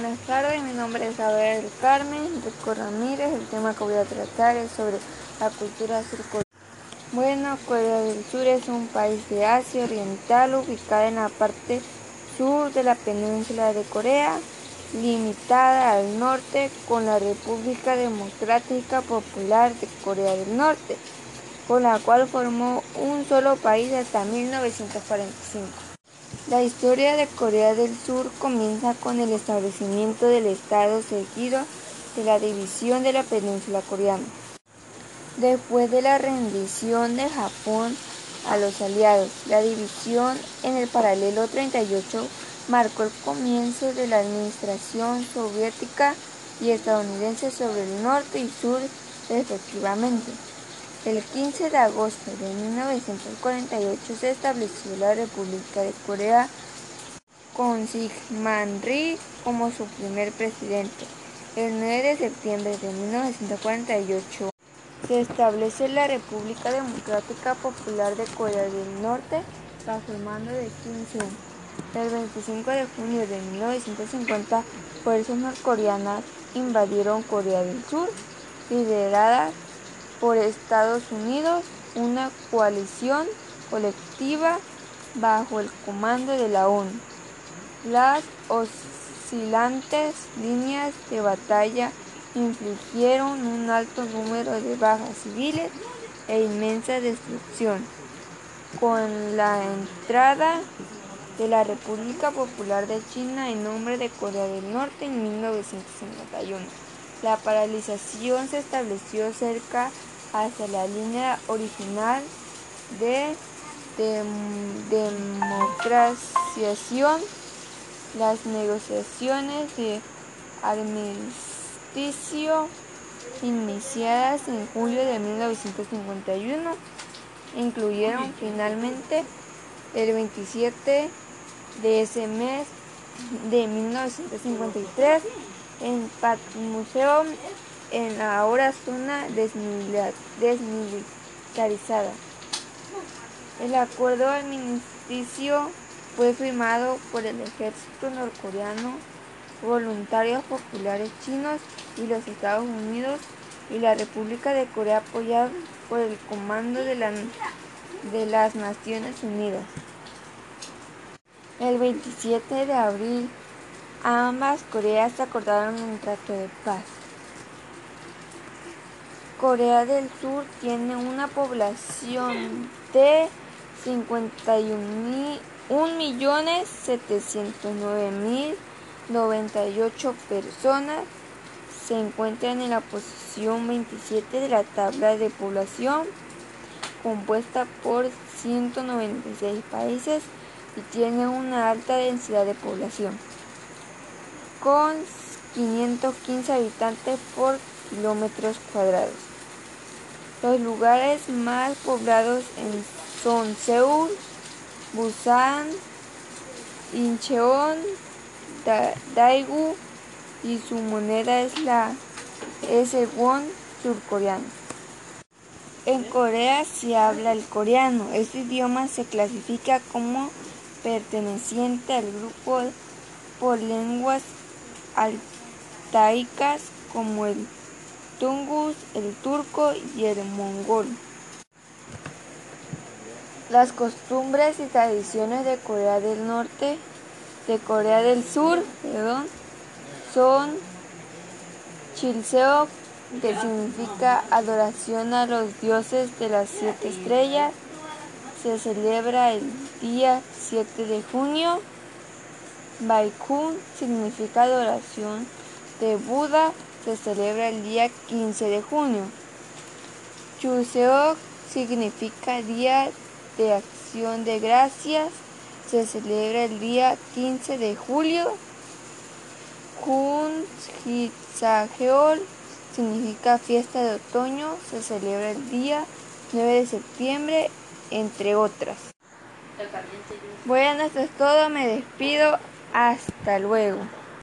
buenas tardes, mi nombre es Abel Carmen Rico Ramírez. El tema que voy a tratar es sobre la cultura surcoreana. Bueno, Corea del Sur es un país de Asia Oriental ubicada en la parte sur de la península de Corea, limitada al norte con la República Democrática Popular de Corea del Norte, con la cual formó un solo país hasta 1945. La historia de Corea del Sur comienza con el establecimiento del Estado seguido de la división de la península coreana. Después de la rendición de Japón a los aliados, la división en el paralelo 38 marcó el comienzo de la administración soviética y estadounidense sobre el norte y sur respectivamente. El 15 de agosto de 1948 se estableció la República de Corea con Syngman Rhee como su primer presidente. El 9 de septiembre de 1948 se establece la República Democrática Popular de Corea del Norte bajo el mando de Kim Jong. El 25 de junio de 1950, fuerzas norcoreanas invadieron Corea del Sur, lideradas por Estados Unidos, una coalición colectiva bajo el comando de la ONU. Las oscilantes líneas de batalla infligieron un alto número de bajas civiles e inmensa destrucción. Con la entrada de la República Popular de China en nombre de Corea del Norte en 1951, la paralización se estableció cerca hacia la línea original de democraciación. Las negociaciones de armisticio iniciadas en julio de 1951 incluyeron finalmente el 27 de ese mes de 1953 en Patmuseo en la ahora zona desmilitarizada. El acuerdo armisticio fue firmado por el ejército norcoreano, voluntarios populares chinos y los Estados Unidos y la República de Corea apoyado por el Comando de, la, de las Naciones Unidas. El 27 de abril, ambas Coreas acordaron un trato de paz. Corea del Sur tiene una población de 51.709.098 personas. Se encuentran en la posición 27 de la tabla de población, compuesta por 196 países y tiene una alta densidad de población, con 515 habitantes por kilómetros cuadrados. Los lugares más poblados son Seúl, Busan, Incheon, Daegu y su moneda es la es el won surcoreano. En Corea se habla el coreano. Este idioma se clasifica como perteneciente al grupo por lenguas altaicas como el tungus, el turco y el mongol. Las costumbres y tradiciones de Corea del Norte, de Corea del Sur, perdón, son Chilseo, que significa adoración a los dioses de las siete estrellas. Se celebra el día 7 de junio. Baikun significa adoración de Buda se celebra el día 15 de junio. Chuseok significa Día de Acción de Gracias. Se celebra el día 15 de julio. Kun Hitsageol significa fiesta de otoño. Se celebra el día 9 de septiembre, entre otras. Bueno, esto es todo. Me despido. Hasta luego.